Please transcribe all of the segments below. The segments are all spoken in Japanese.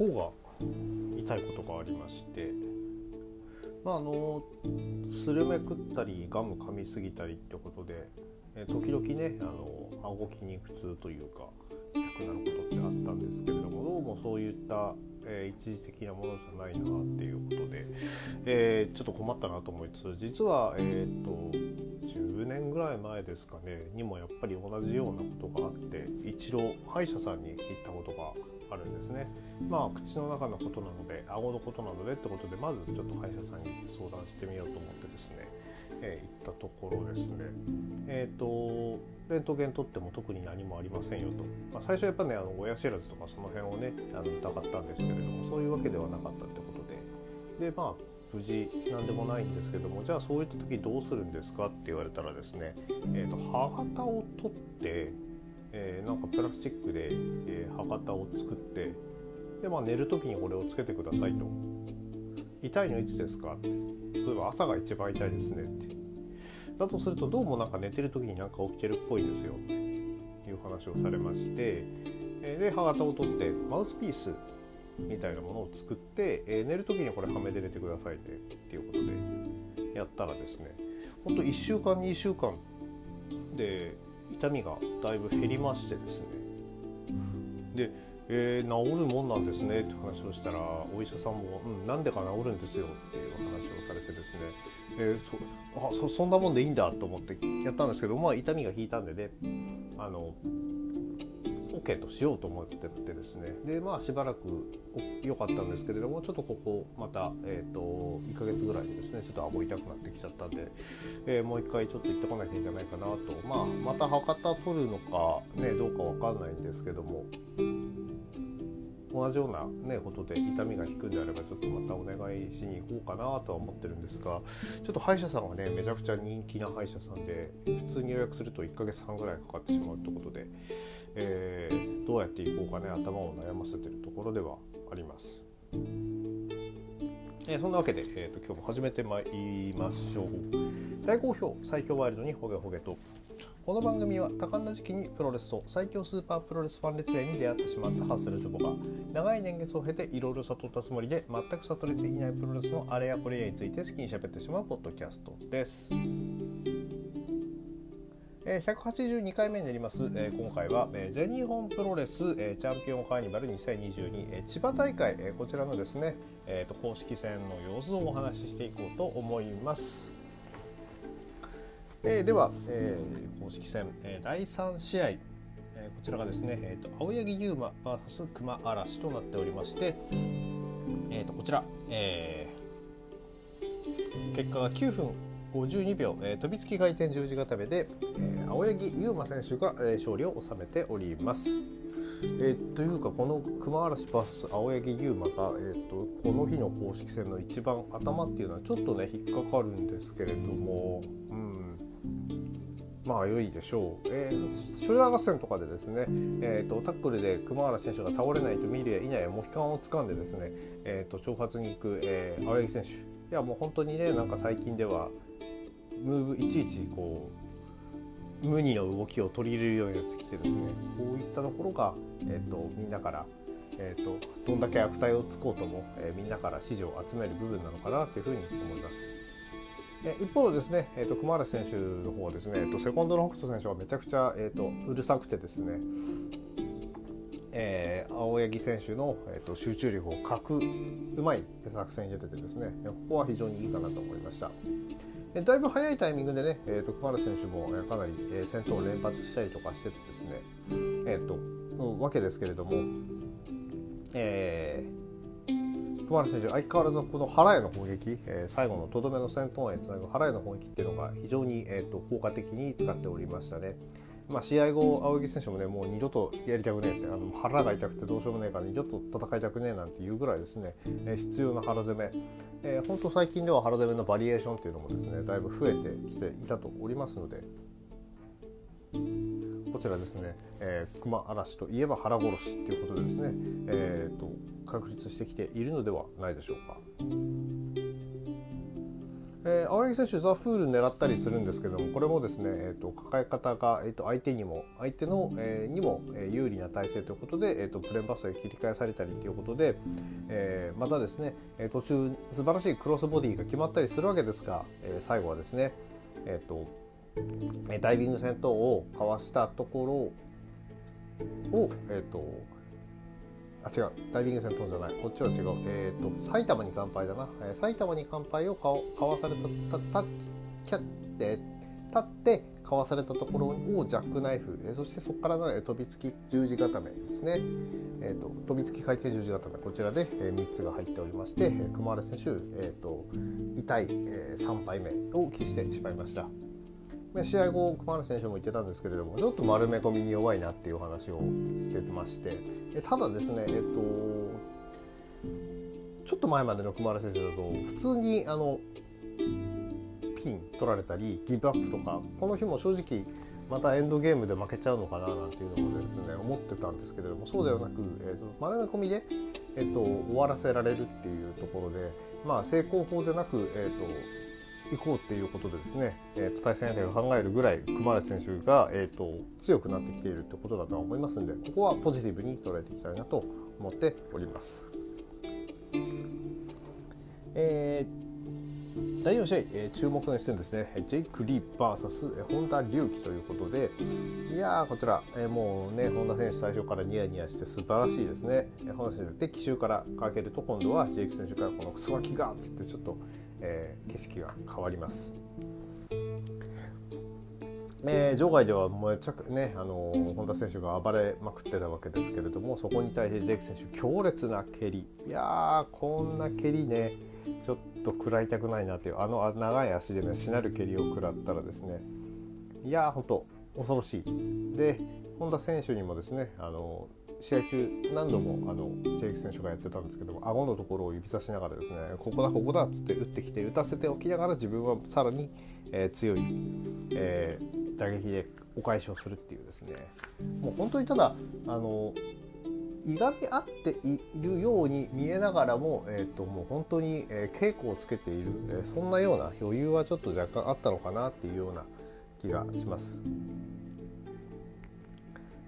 顎が痛いことがありましてまああのスルメ食ったりガム噛みすぎたりってことで、え時々ねあの顎筋肉痛というか痛くなることってあったんですけれどもどうもそういった、えー、一時的なものじゃないなっていうことで、えー、ちょっと困ったなと思いつつ実はえっ、と10年ぐらい前ですかねにもやっぱり同じようなことがあって一度歯医者さんに行ったことがあるんですね。まあ口の中のことなので顎のことなのでってことでまずちょっと歯医者さんに相談してみようと思ってですね、えー、行ったところですね。えっ、ー、とレントゲン取っても特に何もありませんよと、まあ、最初やっぱねあの親知らずとかその辺をねあの疑ったんですけれどもそういうわけではなかったってことで。でまあ無事何でもないんですけどもじゃあそういった時どうするんですかって言われたらですね、えーと、歯型を取って、えー、なんかプラスチックで、えー、歯型を作ってで、まあ、寝る時にこれをつけてくださいと。痛いのいつですかって。そういえば朝が一番痛いですねって。だとするとどうもなんか寝てる時になんか起きてるっぽいですよっていう話をされましてえで歯型を取ってマウスピースみたいなものを作って、えー、寝る時にこれはめで寝てくださいねっていうことでやったらですねほんと1週間2週間で痛みがだいぶ減りましてですね。で、えー、治るもんなんですねって話をしたらお医者さんも「うんなんでか治るんですよ」っていう話をされてですね、えー、そあそそんなもんでいいんだと思ってやったんですけどまあ痛みが引いたんでねあの OK としようと思っててですね。でまあしばらく良かったんですけれどもちょっとここまた、えーと、1ヶ月ぐらいでですね。ちょっと顎痛くなってきちゃったんで、えー、もう一回ちょっと行ってこなきゃいけないかなと。まあまた博多取るのかねどうか分かんないんですけども。同じような、ね、ことで痛みが引くんであればちょっとまたお願いしに行こうかなとは思ってるんですがちょっと歯医者さんはねめちゃくちゃ人気な歯医者さんで普通に予約すると1ヶ月半ぐらいかかってしまうってことで、えー、どうやっていこうかね頭を悩ませてるところではあります。えー、そんなわけで、えーと、今日も始めてまいりましょう大好評最強ワイルドにホゲホゲとこの番組は多感な時期にプロレスと最強スーパープロレスファン列演に出会ってしまったハッスルジョボが長い年月を経ていろいろ悟ったつもりで全く悟れていないプロレスのあれやこれやについて好きに喋ってしまうポッドキャストです。182回目になります、今回は全日本プロレスチャンピオンカーニバル2022千葉大会こちらのですね公式戦の様子をお話ししていこうと思います。えー、では、えー、公式戦、えー、第3試合、えー、こちらがですね、えーと、青柳優馬 VS 熊嵐となっておりまして、えーと、こちら、えー、結果が9分52秒、えー、飛びつき回転十字固めで、えー、青柳優馬選手が、えー、勝利を収めております。えー、というかこの熊嵐 VS 青柳優馬が、えーと、この日の公式戦の一番頭っていうのはちょっとね引っかかるんですけれども、うん、まあ良いでしょう、えー、ショルダー合戦とかでですね、えーと、タックルで熊原選手が倒れないと見るや否やモヒカンを掴んでですね、えーと、挑発に行く、えー、青柳選手。いやもう本当にねなんか最近ではムーブいちいちこう無二の動きを取り入れるようになってきてですねこういったところが、えーと、みんなから、えーと、どんだけ悪態をつこうとも、えー、みんなから支持を集める部分なのかなというふうに思います。一方のですね、えーと、熊原選手の方はですね、えーと、セコンドの北斗選手はめちゃくちゃ、えーと、うるさくてですね、えー、青柳選手の、えー、と集中力を欠くうまい作戦に出ててですねここは非常にいいかなと思いました。だいぶ早いタイミングでね、えー、と熊原選手もかなり、え、戦闘を連発したりとかしててですね、えー、とわけですけれども、えー徳原選手相変わらずこの腹への攻撃、えー、最後のとどめの戦闘へつなぐ腹への攻撃っていうのが非常に、えーと、効果的に使っておりましたね。まあ、試合後、青柳選手もね、もう二度とやりたくねえって、あの腹が痛くてどうしようもないから二度と戦いたくねえなんていうぐらいですね、えー、必要な腹攻め、えー、本当最近では腹攻めのバリエーションっていうのもですね、だいぶ増えてきていたとおりますので、こちらですね、えー、熊嵐といえば腹殺しっていうことでですね、えーと、確立してきているのではないでしょうか。えー、青柳選手ザ・フール狙ったりするんですけどもこれもですね、えーと、抱え方が、えーと、相手にも相手の、えー、にも有利な体勢ということで、えーと、プレーンパスが切り返されたりということで、えー、またですねえ途中素晴らしいクロスボディが決まったりするわけですが、えー、最後はですね、えー、とダイビング戦闘をかわしたところを、えー、とあ違う。ダイビング戦闘じゃない。こっちは違う。えっ、ー、と埼玉に乾杯だな、えー、埼玉に乾杯をかかわされたたたキャッて立ってかわされたところをジャックナイフ、えー、そしてそこからの、えー、飛びつき十字固めですね、えーと、飛びつき回転十字固め。こちらで、えー、3つが入っておりまして、えー、熊原選手、えーと、痛い、えー、3敗目を喫してしまいました。試合後熊原選手も言ってたんですけれどもちょっと丸め込みに弱いなっていう話をしてましてただですねえっとちょっと前までの熊原選手だと普通にあのピン取られたりギブアップとかこの日も正直またエンドゲームで負けちゃうのかななんていうのもですね思ってたんですけれどもそうではなく、えーと、丸め込みで、えーと、終わらせられるっていうところでまあ成功法でなく、えーと行こうっていうことでですね、えーと、対戦相手が考えるぐらい熊谷選手が、えーと、強くなってきているってことだとは思いますんでここはポジティブに捉えていきたいなと思っております。えー、第4試合、えー、注目の一戦ですね。ジェイク・リー VS 本田隆起ということでいやーこちら、えー、もうね本田選手最初からニヤニヤして素晴らしいですね、えー、本田選手で奇襲からかけると今度はジェイク選手からこのクソガキがっつってちょっとえー、景色が変わります。えー、場外ではめちゃくねあの本田選手が暴れまくってたわけですけれどもそこに対してジェイク選手強烈な蹴り。いやーこんな蹴りねちょっと食らいたくないなっていうあの長い足でねしなる蹴りを食らったらですねいやーほんと恐ろしい。で本田選手にもですねあの試合中何度もあのジェイク選手がやってたんですけども顎のところを指さしながらですねここだここだっつって打ってきて打たせておきながら自分はさらに、えー、強い、えー、打撃でお返しをするっていうですね。もう本当にただあのいがみ合っているように見えながらも、えーと、もう本当に、えー、稽古をつけている、えー、そんなような余裕はちょっと若干あったのかなっていうような気がします。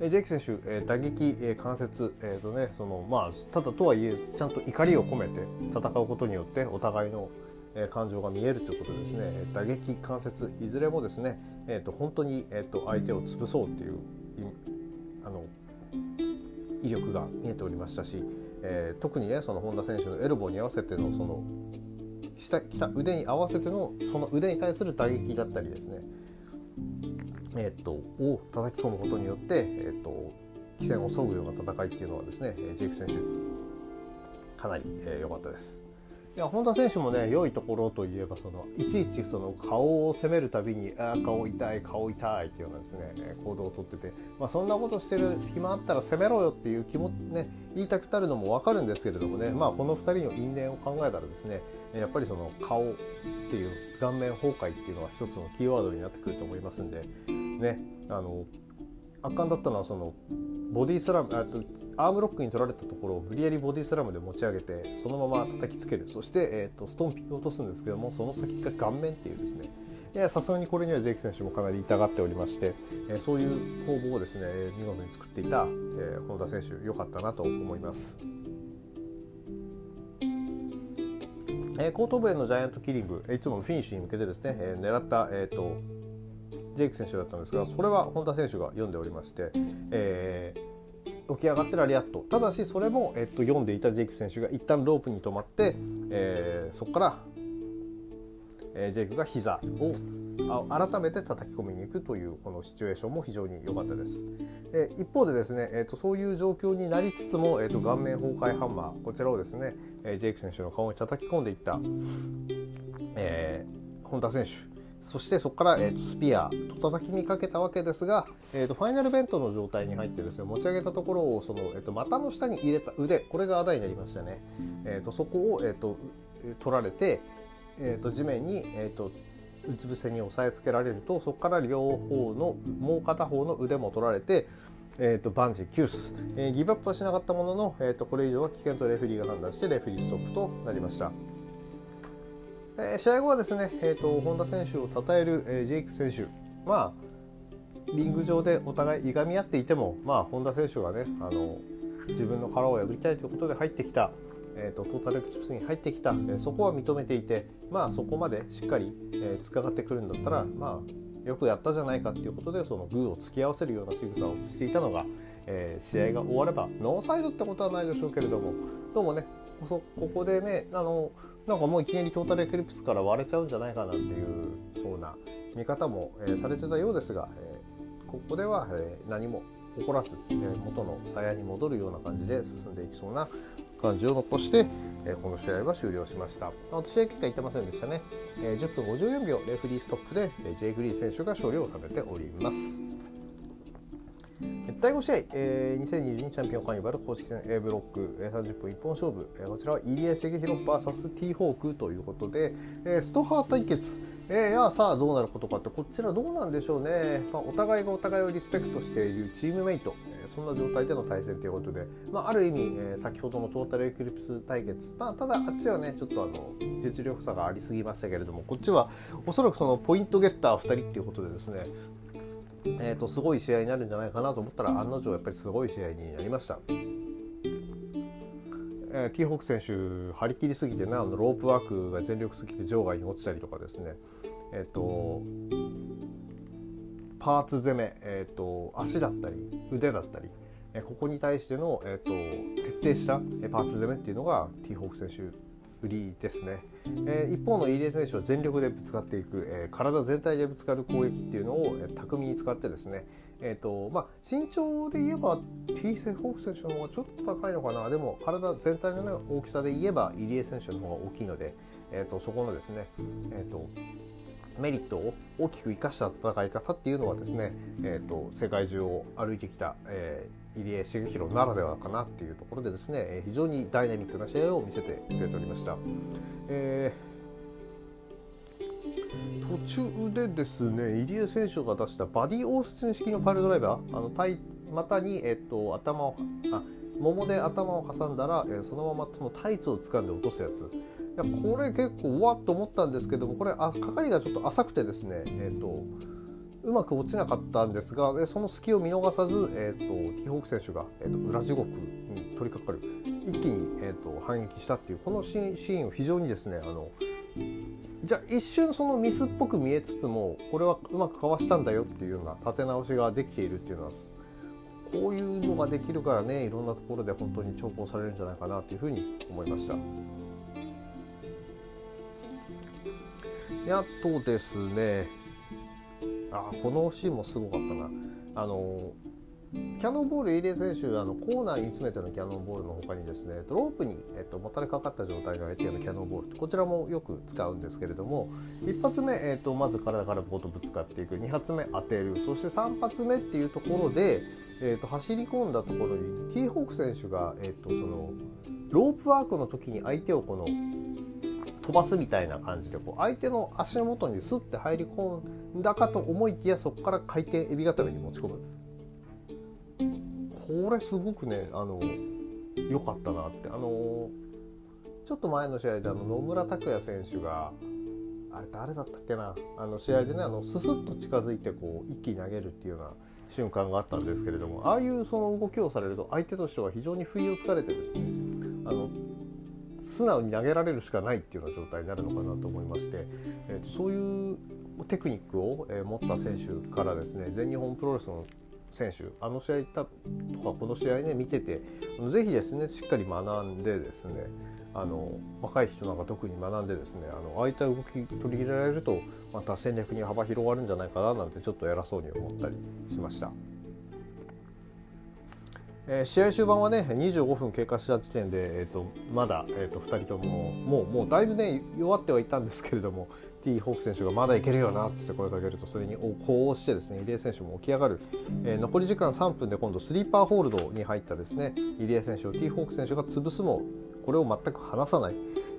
ジェイク選手、え打撃、え関節、えーとねそのまあ、ただとはいえちゃんと怒りを込めて戦うことによってお互いの、え感情が見えるということですね打撃関節いずれもですね、えー、と本当に、えー、と相手を潰そうっていうあの威力が見えておりましたし、えー、特にねその本田選手のエルボーに合わせてのその下来た腕に合わせてのその腕に対する打撃だったりですねえー、っとを叩き込むことによって、えー、っと起戦を削ぐような戦いっていうのはですねジェイク選手かなり良、えー、かったです。いや本田選手もね良いところといえばそのいちいちその顔を攻めるたびに「あ顔痛い顔痛い」っていうようなですね行動をとってて、まあ、そんなことしてる隙間あったら攻めろよっていう気もね言いたくなるのも分かるんですけれどもねまあこの2人の因縁を考えたらですねやっぱりその顔っていう顔面崩壊っていうのは一つのキーワードになってくると思いますんでねあの圧巻だったのはそのボディスラムあとアームロックに取られたところを無理やりボディスラムで持ち上げてそのまま叩きつけるそして、えーと、ストンピングを落とすんですけどもその先が顔面っていうですねさすがにこれにはジェイク選手もかなり痛がっておりまして、えー、そういう攻防をですね見事に作っていた、えー、本田選手良かったなと思います。えー、後頭部へのジャイアントキリングいつもフィニッシュに向けてですね、えー、狙った、えーとジェイク選手だったんですがそれは本田選手が読んでおりまして、えー、起き上がってラリアットただしそれも、えっと、読んでいたジェイク選手が一旦ロープに止まって、えー、そこから、えー、ジェイクが膝を改めて叩き込みに行くというこのシチュエーションも非常に良かったです。えー、一方でですね、えーと、そういう状況になりつつも、えーと、顔面崩壊ハンマーこちらをですね、えー、ジェイク選手の顔に叩き込んでいった、えー、本田選手そしてそこから、えーと、スピアと叩きにかけたわけですが、えーと、ファイナルベントの状態に入ってですね持ち上げたところをその、えーと、股の下に入れた腕これがあだになりましたね、えー、とそこを、えー、と取られて、えー、と地面に、えー、とうつ伏せに押さえつけられるとそこから両方のもう片方の腕も取られてえーと、バンジー、キュース、えー、ギブアップはしなかったものの、えーとこれ以上は危険とレフェリーが判断してレフェリーストップとなりました。えー、試合後はですね、えーと、本田選手を称える、えー、ジェイク選手まあリング上でお互いいがみ合っていても、まあ、本田選手がねあの自分の腹を破りたいということで入ってきた、えーと、トータルエクチプスに入ってきた、えー、そこは認めていて、まあ、そこまでしっかり、えー、突っかかってくるんだったら、まあ、よくやったじゃないかっていうことでそのグーを突き合わせるような仕草をしていたのが、えー、試合が終わればノーサイドってことはないでしょうけれどもどうもねここでねあのなんかもういきなりトータルエクリプスから割れちゃうんじゃないかなっていうそうな見方も、えー、されてたようですが、えー、ここでは、えー、何も起こらず、えー、元の鞘に戻るような感じで進んでいきそうな感じを残して、えー、この試合は終了しました。私試合結果言ってませんでしたね、えー、10分54秒レフリーストップで、えー、ジェイ・グリー選手が勝利を収めております。第5試合、えー、2022チャンピオンカーニバル公式戦 A ブロック、えー、30分一本勝負、えー、こちらは入江茂弘 VS ティーホークということで、えー、ストハー対決、えー、やさあどうなることかってこちらどうなんでしょうね、まあ、お互いがお互いをリスペクトしているチームメイト、えー、そんな状態での対戦ということで、まあ、ある意味、えー、先ほどのトータルエクリプス対決、まあ、ただあっちはねちょっとあの実力差がありすぎましたけれどもこっちはおそらくそのポイントゲッター2人っていうことでですねえーと、すごい試合になるんじゃないかなと思ったら案の定やっぱりすごい試合になりました。えー、ティーホーク選手張り切りすぎてねあのロープワークが全力すぎて場外に落ちたりとかですねえっ、ー、とパーツ攻め、えーと、足だったり腕だったり、えー、ここに対しての、えーと、と徹底したパーツ攻めっていうのがティーホーク選手売りですね、えー、一方の入江選手は全力でぶつかっていく、えー、体全体でぶつかる攻撃っていうのを、えー、巧みに使ってですね、えーとまあ、身長で言えば T セフォーク選手の方がちょっと高いのかな。でも体全体の、ね、大きさで言えば入江選手の方が大きいので、えーと、そこのですね、えーとメリットを大きく生かした戦い方っていうのはですね、えーと、世界中を歩いてきた、えー、入江茂弘ならではかなっていうところでですね非常にダイナミックな試合を見せてくれておりました。えー、途中でですね入江選手が出したバディオースティン式のパイルドライバーあの股に、えーと、頭をあ桃で頭を挟んだら、えー、そのままそのタイツを掴んで落とすやついやこれ結構うわっと思ったんですけどもこれあ係がちょっと浅くてですねえっ、ー、とうまく落ちなかったんですがその隙を見逃さず、えーと、ティーホーク選手が、えーと、裏地獄に取り掛かる一気に、えーと、反撃したっていうこのシーンを非常にですねあのじゃあ一瞬そのミスっぽく見えつつもこれはうまくかわしたんだよっていうような立て直しができているっていうのはこういうのができるからねいろんなところで本当に重宝されるんじゃないかなというふうに思いました。あとですねあこのシーンもすごかったな。あのキャノンボール入江選手あのコーナーに詰めてのキャノンボールの他にですねロープに、えっと、もたれかかった状態の相手へのキャノンボールこちらもよく使うんですけれども1発目、えっと、まず体からボートぶつかっていく。2発目当てる。そして3発目っていうところで、えっと、走り込んだところにティーホーク選手が、えっと、そのロープワークの時に相手をこの飛ばすみたいな感じでこう相手の足元にスッて入り込んだかと思いきやそこから回転エビ固めに持ち込む。これすごくねあの良かったなって。あのちょっと前の試合であの野村拓也選手があれ誰だったっけな。あの試合でねあのススッと近づいてこう一気に投げるっていうような瞬間があったんですけれどもああいうその動きをされると相手としては非常に不意をつかれてですねあの素直に投げられるしかないっていうような状態になるのかなと思いまして、えーと、そういうテクニックを、え、持った選手からですね全日本プロレスの選手あの試合行ったとかこの試合ね見ててぜひですねしっかり学んでですねあの若い人なんか特に学んでですねあのああいった動き取り入れられるとまた戦略に幅広がるんじゃないかななんてちょっと偉そうに思ったりしました。えー、試合終盤はね25分経過した時点で、えーと、まだ、えーと、2人とももうもうだいぶね弱ってはいたんですけれども T ホーク選手がまだいけるよなっつって声をかけるとそれにこうしてですね入江選手も起き上がる、えー、残り時間3分で今度スリーパーホールドに入ったですね入江選手を T ホーク選手が潰すもこれを全く離さない。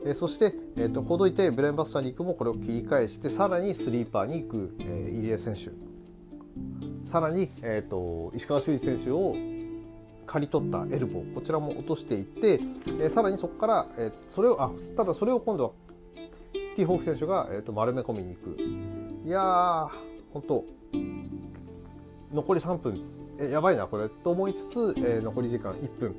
えー、そして、えーと、ほどいてブレンバスターに行くもこれを切り返してさらにスリーパーに行く、えー、入江選手さらに、えーと石川修司選手を刈り取ったエルボーこちらも落としていって、えー、さらにそこから、えー、それをあただそれを今度はティーホーク選手が、えーと、丸め込みに行く。いやー本当残り3分。えやばいなこれ。と思いつつ、えー、残り時間1分、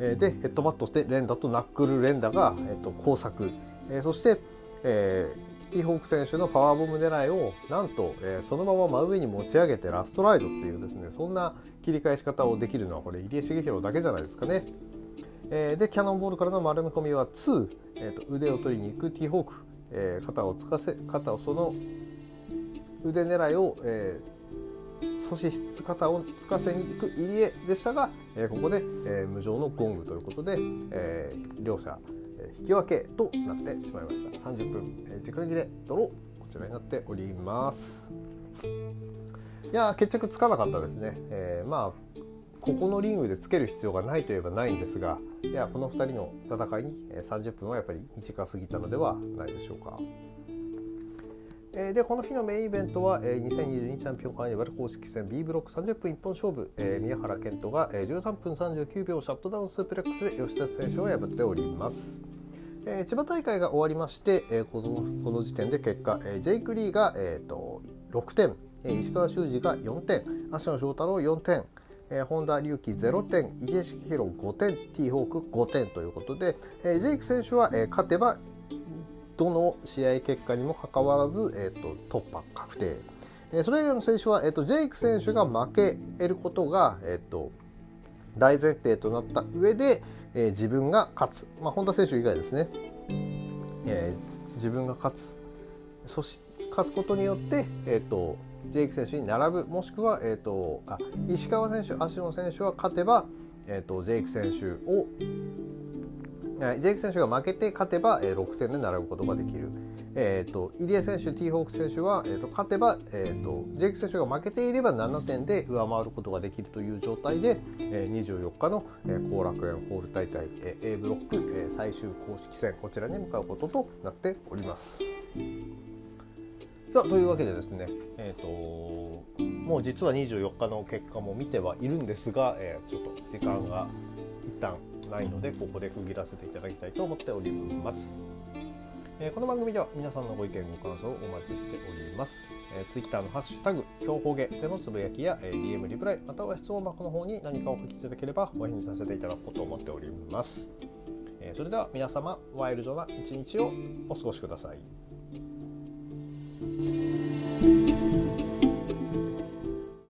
えー、でヘッドバットして連打とナックル連打が、えーと、交錯、えー、そして、えー、ティーホーク選手のパワーボム狙いをなんと、えー、そのまま真上に持ち上げてラストライドっていうですねそんな切り返し方をできるのはこれ入江茂弘だけじゃないですかね。えー、でキャノンボールからの丸め込みは2、えーと、腕を取りに行くティーホーク、えー、肩をつかせ肩をその腕狙いを、えー、阻止しつつ肩をつかせに行く入江でしたが、えー、ここで、えー、無情のゴングということで、えー、両者引き分けとなってしまいました30分、えー、時間切れドローこちらになっておりますいや決着つかなかったですね、えー、まあここのリングでつける必要がないといえばないんですがいやこの2人の戦いに30分はやっぱり短すぎたのではないでしょうか。えでこの日のメインイベントは2022チャンピオンカーニバル公式戦 B ブロック30分一本勝負え宮原健人が13分39秒シャットダウンスープレックスで吉田選手を破っております。千葉大会が終わりましてこのこの時点で結果ジェイク・リーが、えー、と6点石川修司が4点芦野翔太郎4点えー、本田隆起0点池江式弘5点 T ホーク5点ということで、えー、ジェイク選手は、えー、勝てばどの試合結果にもかかわらず、えーと、突破確定、えー、それ以外の選手は、えーと、ジェイク選手が負けることが、えーと、大前提となった上で、えー、自分が勝つ、まあ、本田選手以外ですね、えー、自分が勝つ。そして勝つことによって、えーとジェイク選手に並ぶ。もしくは、えーと、あ石川選手、芦野選手は勝てば、えーと、ジェイク選手をジェイク選手が負けて勝てば、えー、6戦で並ぶことができる。えーと、入江選手、ティーホーク選手は、えー、と勝てば、えー、とジェイク選手が負けていれば7点で上回ることができるという状態で、えー、24日の後、えー、楽園ホール大会、えー、A ブロック、えー、最終公式戦こちらに向かうこととなっております。さあというわけでですね、えーと、もう実は24日の結果も見てはいるんですが、えー、ちょっと時間が一旦ないのでここで区切らせていただきたいと思っております。えー、この番組では皆さんのご意見ご感想をお待ちしております。えー、Twitter のハッシュタグ強方言でのつぶやきや、えー、DM リプライまたは質問箱の方に何かお書きいただければお返事させていただこうと思っております。えー、それでは皆様ワイルドな一日をお過ごしください。Thank you.